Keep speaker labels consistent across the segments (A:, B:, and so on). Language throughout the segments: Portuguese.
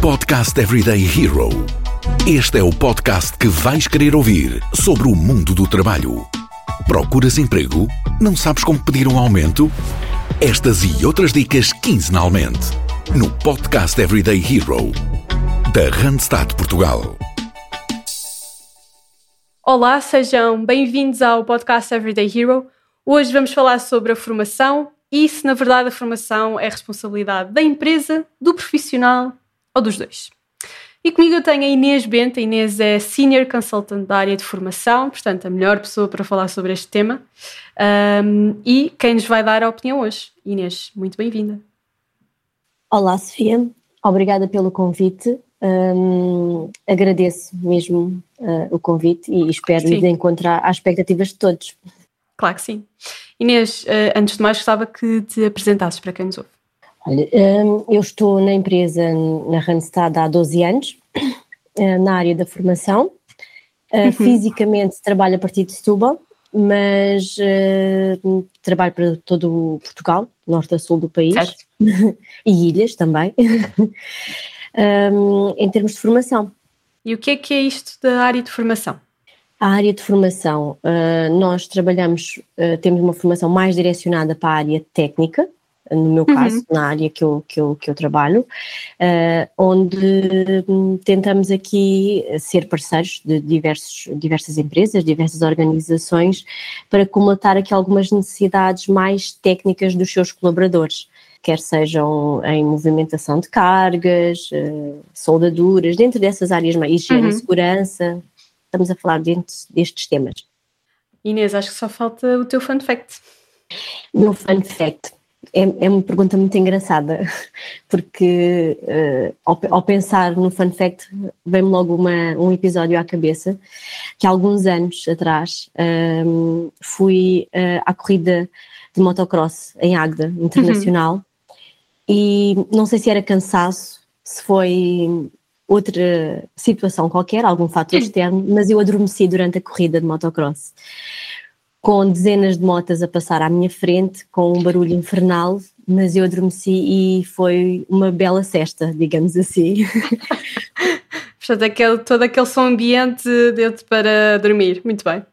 A: Podcast Everyday Hero. Este é o podcast que vais querer ouvir sobre o mundo do trabalho. Procuras emprego? Não sabes como pedir um aumento? Estas e outras dicas quinzenalmente no Podcast Everyday Hero da Randstad Portugal.
B: Olá, sejam bem-vindos ao podcast Everyday Hero. Hoje vamos falar sobre a formação e se na verdade a formação é responsabilidade da empresa, do profissional ou dos dois. E comigo eu tenho a Inês Bento. A Inês é Senior Consultant da área de formação, portanto, a melhor pessoa para falar sobre este tema. Um, e quem nos vai dar a opinião hoje. Inês, muito bem-vinda.
C: Olá, Sofia. Obrigada pelo convite. Um, agradeço mesmo uh, o convite e espero sim. de encontrar as expectativas de todos.
B: Claro que sim. Inês, uh, antes de mais, gostava que te apresentasses para quem nos ouve.
C: Olha, um, eu estou na empresa na Randstad há 12 anos, uh, na área da formação. Uhum. Fisicamente trabalho a partir de Setúbal, mas trabalho para todo o Portugal, norte a sul do país, e ilhas também. um, em termos de formação.
B: E o que é que é isto da área de formação?
C: A área de formação, uh, nós trabalhamos, uh, temos uma formação mais direcionada para a área técnica, no meu uhum. caso, na área que eu, que eu, que eu trabalho, uh, onde tentamos aqui ser parceiros de diversos, diversas empresas, diversas organizações, para comatar aqui algumas necessidades mais técnicas dos seus colaboradores quer sejam em movimentação de cargas, uh, soldaduras, dentro dessas áreas mais higiene uhum. e segurança, estamos a falar dentro destes temas.
B: Inês, acho que só falta o teu fun fact.
C: Meu fun fact é, é uma pergunta muito engraçada, porque uh, ao, ao, pensar no fun fact vem-me logo uma, um episódio à cabeça, que há alguns anos atrás um, ehm, fui uh, à corrida de motocross em Agda, internacional, uhum. E não sei se era cansaço, se foi outra situação qualquer, algum fator externo, mas eu adormeci durante a corrida de motocross. Com dezenas de motas a passar à minha frente, com um barulho infernal, mas eu adormeci e foi uma bela cesta, digamos assim.
B: Portanto, aquele, todo aquele som ambiente deu-te para dormir. Muito bem.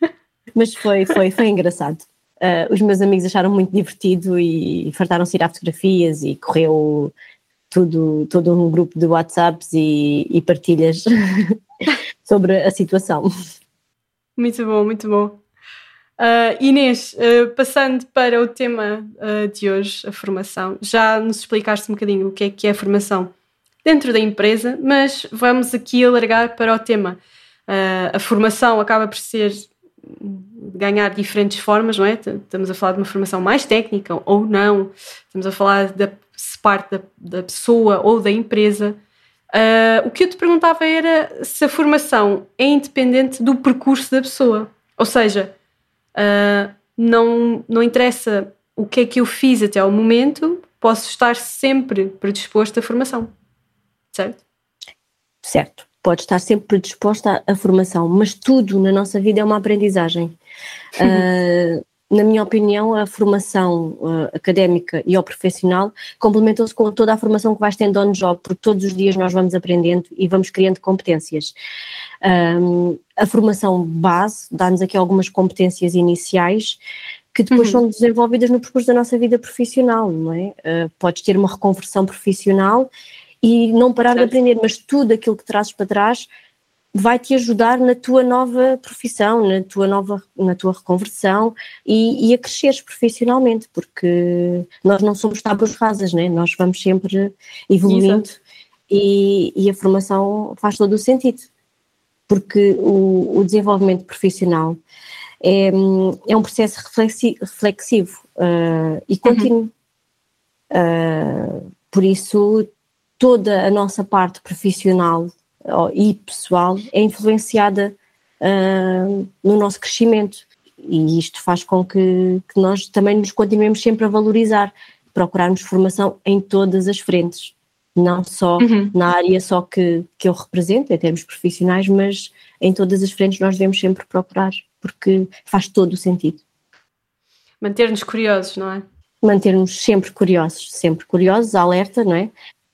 C: Mas foi, foi, foi engraçado. Uh, os meus amigos acharam muito divertido e fartaram-se tirar fotografias e correu tudo, todo um grupo de WhatsApps e, e partilhas sobre a situação.
B: Muito bom, muito bom. Uh, Inês, uh, passando para o tema uh, de hoje, a formação, já nos explicaste um bocadinho o que é que é a formação dentro da empresa, mas vamos aqui alargar para o tema. a formação acaba por ser ganhar diferentes formas, não é? Estamos a falar de uma formação mais técnica ou não, estamos a falar da parte da, da pessoa ou da empresa. O que eu te perguntava era se a formação é independente do percurso da pessoa, ou seja, uh, não, não interessa o que é que eu fiz até ao momento, posso estar sempre predisposto à formação, certo?
C: Certo pode estar sempre predisposta à, formação, mas tudo na nossa vida é uma aprendizagem. Uh, na minha opinião, a formação uh, académica e ao profissional complementam-se com toda a formação que vais tendo on job, porque todos os dias nós vamos aprendendo e vamos criando competências. Um, a formação base dá-nos aqui algumas competências iniciais que depois uhum. são desenvolvidas no percurso da nossa vida profissional, não é? Uh, podes ter uma reconversão profissional e não parar certo. de aprender, mas tudo aquilo que trazes para trás vai te ajudar na tua nova profissão, na tua nova, na tua reconversão e, e a cresceres profissionalmente, porque nós não somos tábuas rasas, né? nós vamos sempre evoluindo e, e, a formação faz todo o sentido, porque o, o desenvolvimento profissional é, é um processo reflexivo uh, e contínuo. Uhum. Uh, por isso toda a nossa parte profissional e pessoal é influenciada uh, no nosso crescimento e isto faz com que, que, nós também nos continuemos sempre a valorizar, procurarmos formação em todas as frentes, não só uhum. na área só que, que eu represento, em termos profissionais, mas em todas as frentes nós devemos sempre procurar, porque faz todo o sentido.
B: Manter-nos curiosos, não é?
C: Manter-nos sempre curiosos, sempre curiosos, alerta, não é?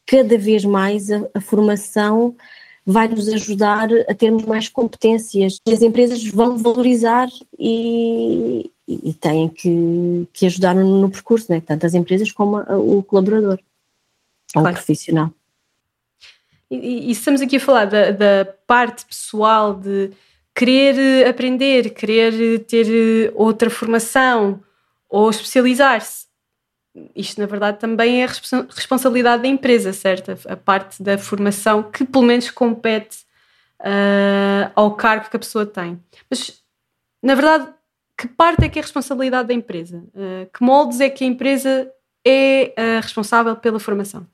C: cada vez mais a, a formação vai nos ajudar a termos mais competências. As empresas vão valorizar e, e têm que, que ajudar no, percurso, né? tanto as empresas como a, o colaborador ou o profissional.
B: E, e, estamos aqui a falar da, da parte pessoal de querer aprender, querer ter outra formação ou especializar-se isto na verdade também é responsabilidade da empresa, certo? A parte da formação que pelo menos compete uh, ao cargo que a pessoa tem. Mas na verdade, que parte é que é responsabilidade da empresa? Uh, que moldes é que a empresa é uh, responsável pela formação?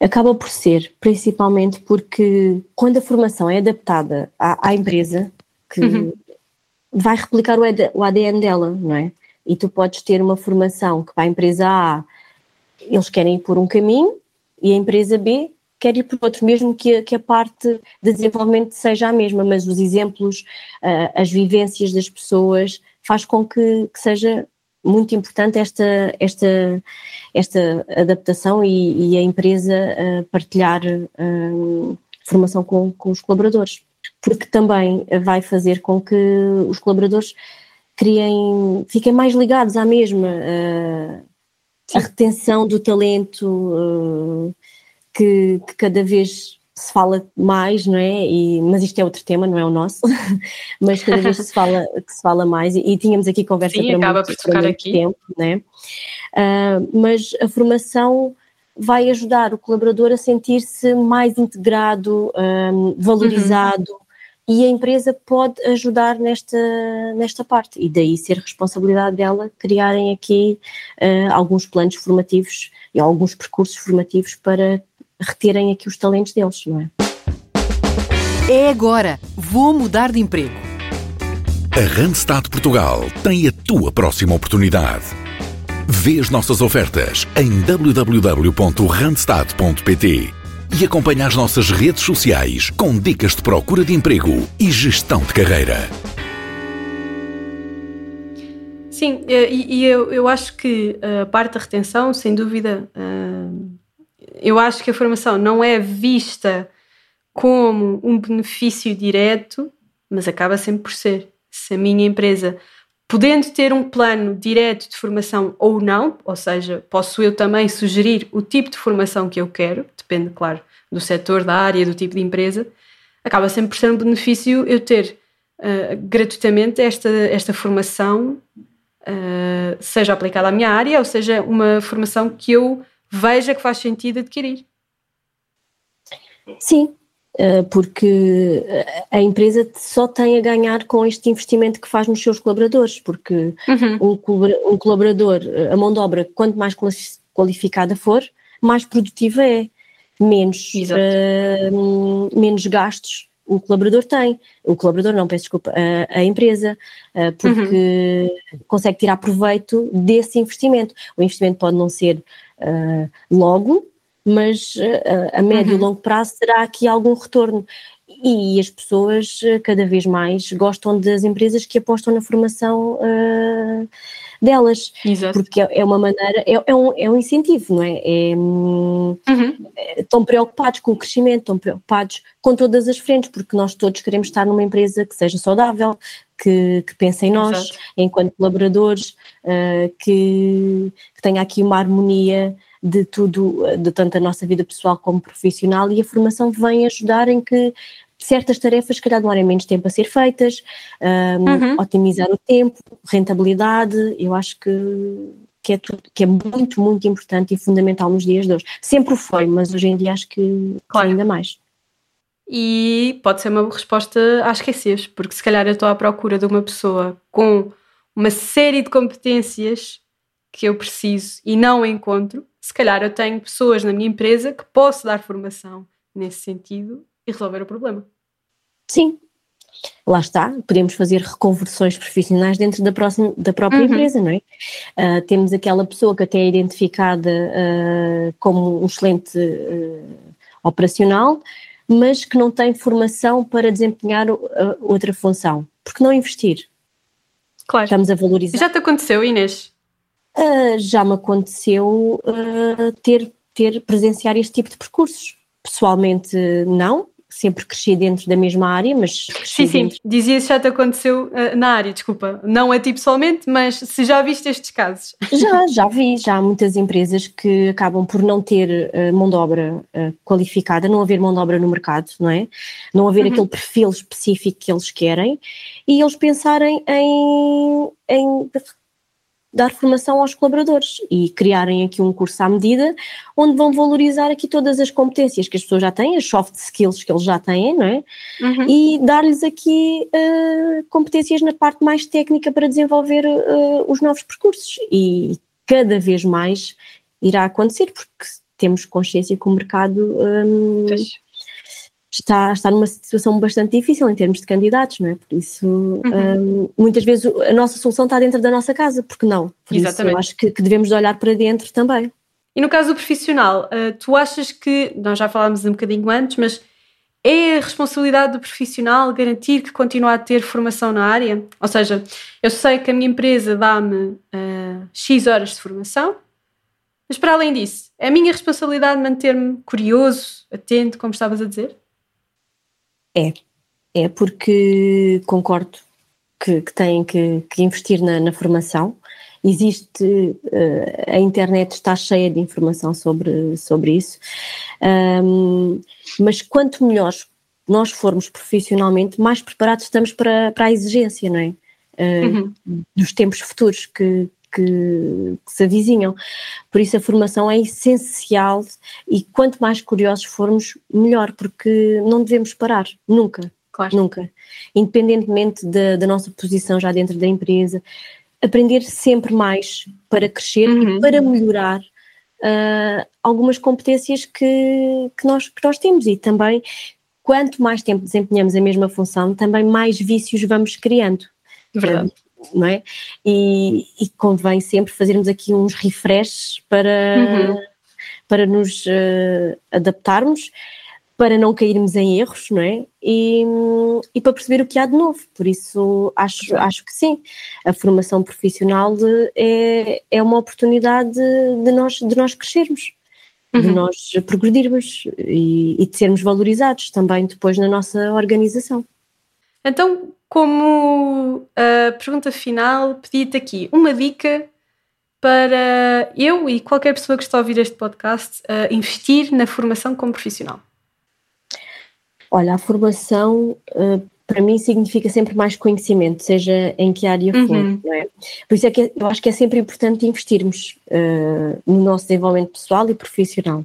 C: Acaba por ser, principalmente porque quando a formação é adaptada à, à empresa, que uhum. vai replicar o, o ADN dela, não é? E tu podes ter uma formação que para a empresa A eles querem ir por um caminho e a empresa B quer ir por outro, mesmo que a, que a parte de desenvolvimento seja a mesma, mas os exemplos, uh, as vivências das pessoas faz com que, que seja muito importante esta, esta, esta adaptação e, e a empresa uh, partilhar uh, formação com, com os colaboradores, porque também vai fazer com que os colaboradores criem, fiquem mais ligados à mesma, uh, a retenção do talento uh, que, que, cada vez se fala mais, não é? E, mas isto é outro tema, não é o nosso, mas cada vez se fala, que se fala mais e, e tínhamos aqui conversa
B: Sim, para, muito, para muito aqui.
C: tempo, né? Uh, mas a formação vai ajudar o colaborador a sentir-se mais integrado, um, valorizado, uhum e a empresa pode ajudar nesta, nesta parte e daí ser responsabilidade dela criarem aqui uh, alguns planos formativos e alguns percursos formativos para reterem aqui os talentos deles, não é?
A: É agora, vou mudar de emprego. A Randstad Portugal tem a tua próxima oportunidade. Vê as nossas ofertas em www.randstad.pt e acompanha as nossas redes sociais com dicas de procura de emprego e gestão de carreira.
B: Sim, e, e eu, eu acho que a parte da retenção, sem dúvida, eu acho que a formação não é vista como um benefício direto, mas acaba sempre por ser. Se a minha empresa, podendo ter um plano direto de formação ou não, ou seja, posso eu também sugerir o tipo de formação que eu quero, depende, claro, do setor, da área, do tipo de empresa, acaba sempre por ser um benefício eu ter uh, gratuitamente esta, esta formação, uh, seja aplicada à minha área, ou seja, uma formação que eu veja que faz sentido adquirir.
C: Sim, porque a empresa só tem a ganhar com este investimento que faz nos seus colaboradores, porque uhum. um colaborador, a mão de obra, quanto mais qualificada for, mais produtiva é menos, uh, menos gastos o colaborador tem, o colaborador não, peço desculpa, a, a empresa, porque uhum. consegue tirar proveito desse investimento. O investimento pode não ser uh, logo, mas a médio e uhum. longo prazo terá aqui algum retorno. E as pessoas cada vez mais gostam das empresas que apostam na formação uh, delas, Exato. porque é, é uma maneira, é, é, um, é um incentivo, não é? é uhum. Estão preocupados com o crescimento, estão preocupados com todas as frentes, porque nós todos queremos estar numa empresa que seja saudável, que, que pense em nós, Exato. enquanto colaboradores, uh, que, que tenha aqui uma harmonia de tudo, de tanto a nossa vida pessoal como profissional, e a formação vem ajudar em que certas tarefas, se calhar, demorem menos tempo a ser feitas, um, uhum. otimizar o tempo, rentabilidade, eu acho que, que, é tudo, que é muito, muito importante e fundamental nos dias de hoje. Sempre foi, mas hoje em dia acho que, claro. ainda mais.
B: E pode ser uma resposta a esquecer, porque se calhar eu estou à procura de uma pessoa com uma série de competências que eu preciso e não encontro, se calhar eu tenho pessoas na minha empresa que posso dar formação nesse sentido e resolver o problema.
C: Sim, lá está, podemos fazer reconversões profissionais dentro da, próxima, da própria uhum. empresa, não é? Uh, temos aquela pessoa que até é identificada uh, como um excelente uh, operacional, mas que não tem formação para desempenhar outra função. Porque não investir?
B: Claro.
C: Estamos a valorizar.
B: Já te aconteceu, Inês?
C: Já me aconteceu ter ter, presenciar este tipo de percursos. Pessoalmente, não, sempre cresci dentro da mesma área, mas.
B: Sim, sim, dentro... dizias já te aconteceu uh, na área, desculpa. Não a ti pessoalmente, mas se já viste estes casos.
C: Já, já vi. Já há muitas empresas que acabam por não ter uh, mão de obra uh, qualificada, não haver mão de obra no mercado, não é? Não haver uhum. aquele perfil específico que eles querem e eles pensarem em, em dar formação aos colaboradores e criarem aqui um curso à medida onde vão valorizar aqui todas as competências que as pessoas já têm, as soft skills que eles já têm, não é? Uhum. E dar-lhes aqui uh, competências na parte mais técnica para desenvolver uh, os novos percursos e cada vez mais irá acontecer porque temos consciência que o mercado um, está, está numa situação bastante difícil em termos de candidatos, não é? Por isso, uhum. um, muitas vezes a nossa solução está dentro da nossa casa, porque não? Por Exatamente. isso, eu acho que, que devemos olhar para dentro também.
B: E no caso do profissional, uh, tu achas que, nós já falámos um bocadinho antes, mas é a responsabilidade do profissional garantir que continua a ter formação na área? Ou seja, eu sei que a minha empresa dá-me uh, X horas de formação, mas para além disso, é a minha responsabilidade manter-me curioso, atento, como estavas a dizer?
C: É, é porque concordo que, que têm que, que investir na, na, formação. Existe, uh, a internet está cheia de informação sobre, sobre isso, um, mas quanto melhor nós formos profissionalmente, mais preparados estamos para, para a exigência, não é? Uh, uhum. Dos tempos futuros que, que, que, se avizinham. Por isso a formação é essencial e quanto mais curiosos formos, melhor, porque não devemos parar, nunca, claro. nunca. Independentemente da, da, nossa posição já dentro da empresa, aprender sempre mais para crescer uhum. e para melhorar uh, algumas competências que, que, nós, que nós temos e também quanto mais tempo desempenhamos a mesma função, também mais vícios vamos criando.
B: Verdade
C: não é? E, e convém sempre fazermos aqui uns refreshes para, uhum. para nos uh, adaptarmos, para não cairmos em erros, não é? E, e para perceber o que há de novo. Por isso, acho, acho que sim, a formação profissional é, é uma oportunidade de nós, de nós crescermos. Uhum. De nós progredirmos e, e de sermos valorizados também depois na nossa organização.
B: Então, como uh, pergunta final, pedi-te aqui uma dica para eu e qualquer pessoa que está a ouvir este podcast uh, investir na formação como profissional.
C: Olha, a formação uh, para mim significa sempre mais conhecimento, seja em que área for, uhum. não é? Por isso é que eu acho que é sempre importante investirmos uh, no nosso desenvolvimento pessoal e profissional,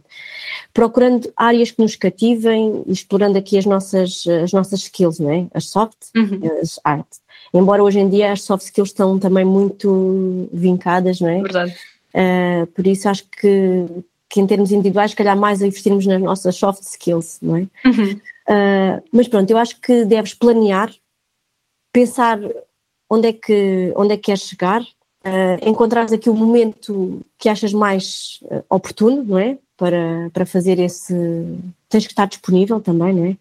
C: procurando áreas que nos cativem, explorando aqui as nossas, as nossas skills, não é? As soft, uhum. as art. Embora hoje em dia as soft skills estão também muito vincadas, não é?
B: Verdade.
C: Uh, por isso acho que, que em termos individuais, calhar mais investirmos nas nossas soft skills, não é? Uhum. Uh, mas pronto, eu acho que deves planear, pensar onde é que, onde é que queres chegar, uh, encontrares aqui o momento que achas mais uh, oportuno, não é? Para, para fazer esse. Tens que estar disponível também, não é?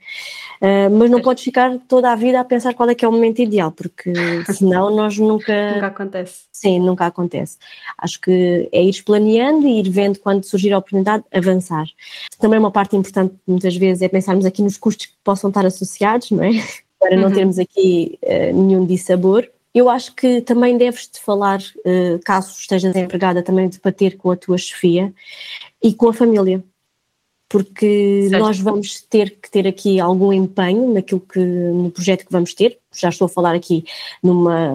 C: Uh, mas não podes ficar toda a vida a pensar qual é que é o momento ideal, porque senão nós nunca.
B: nunca acontece.
C: Sim, nunca acontece. Acho que é ir planeando e ir vendo quando surgir a oportunidade, avançar. Também uma parte importante, muitas vezes, é pensarmos aqui nos custos que possam estar associados, não é? Para não uhum. termos aqui uh, nenhum dissabor. Eu acho que também deves de falar, uh, caso estejas empregada, também debater com a tua chefia e com a família, porque certo. nós vamos ter que ter aqui algum empenho naquilo que no projeto que vamos ter. Já estou a falar aqui numa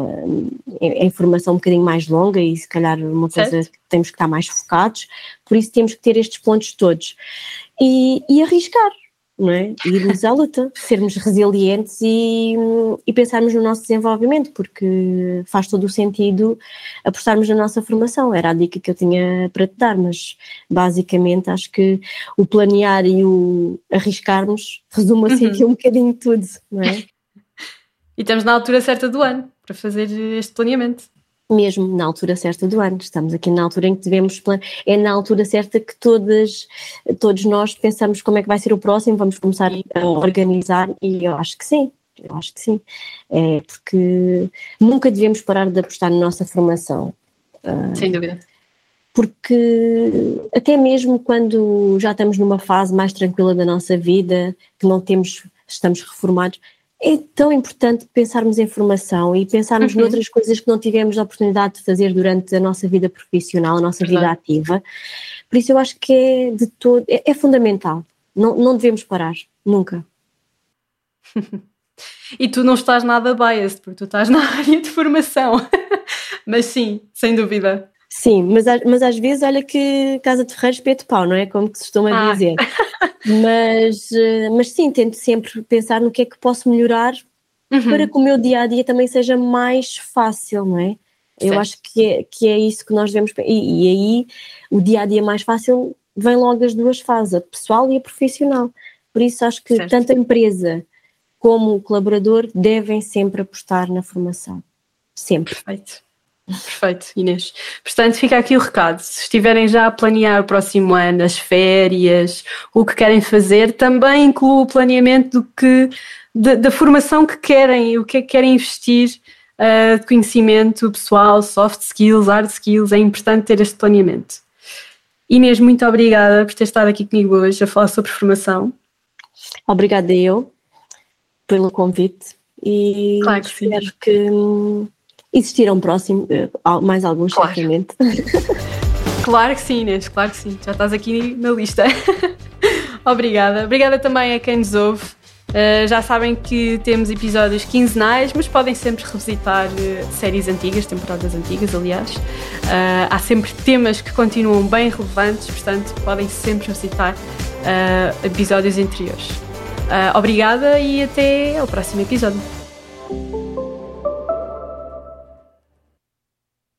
C: em, formação um bocadinho mais longa e se calhar uma certo. coisa que temos que estar mais focados, por isso temos que ter estes pontos todos e, e arriscar não é? Irmos à luta, sermos resilientes e, e pensarmos no nosso desenvolvimento, porque faz todo o sentido apostarmos na nossa formação. Era a dica que eu tinha para te dar, mas basicamente acho que o planear e o arriscarmos resume-se uhum. aqui um bocadinho tudo, não é?
B: E estamos na altura certa do ano para fazer este planeamento
C: mesmo na altura certa do ano. Estamos aqui na altura em que devemos é na altura certa que todas, todos nós pensamos como é que vai ser o próximo, vamos começar a organizar e eu acho que sim. Eu acho que sim, é porque nunca devemos parar de apostar na nossa formação.
B: Uh, Sem dúvida.
C: porque até mesmo quando já estamos numa fase mais tranquila da nossa vida, que não temos, estamos reformados, é tão importante pensarmos em formação e pensarmos uhum. noutras coisas que não tivemos a oportunidade de fazer durante a nossa vida profissional, a nossa vida ativa. Por isso eu acho que é de todo, é, é fundamental. Não, não devemos parar, nunca.
B: e tu não estás nada biased, porque tu estás na área de formação. mas sim, sem dúvida.
C: Sim, mas, mas às vezes olha que casa de ferreiro espeto pau, não é? Como que se costuma ah. dizer. Mas, eh, mas sim, tento sempre pensar no que é que posso melhorar uhum. para que o meu dia a dia também seja mais fácil, não é? Certo. Eu acho que é, que é isso que nós devemos. E, e aí o dia a dia mais fácil vem logo as duas fases, a pessoal e a profissional. Por isso acho que certo. tanto a empresa como o colaborador devem sempre apostar na formação. Sempre.
B: Perfeito. Perfeito, Inês. Portanto, fica aqui o recado. Se estiverem já a planear o próximo ano, as férias, o que querem fazer, também inclua o planeamento do que, da, da formação que querem, o que é que querem investir uh, de conhecimento pessoal, soft skills, hard skills. É importante ter este planeamento. Inês, muito obrigada por ter estado aqui comigo hoje a falar sobre formação.
C: Obrigada eu pelo convite e claro que espero sim. que hum, Existirão próximo, eh, mais alguns, claro. certamente.
B: Claro que sim, Inês, claro que sim. Já estás aqui na lista. Obrigada. Obrigada também a quem nos ouve. Uh, já sabem que temos episódios quinzenais, mas podem sempre revisitar uh, séries antigas, temporadas antigas, aliás. Uh, há sempre temas que continuam bem relevantes, portanto, podem sempre revisitar episódios anteriores. obrigada e até ao próximo episódio.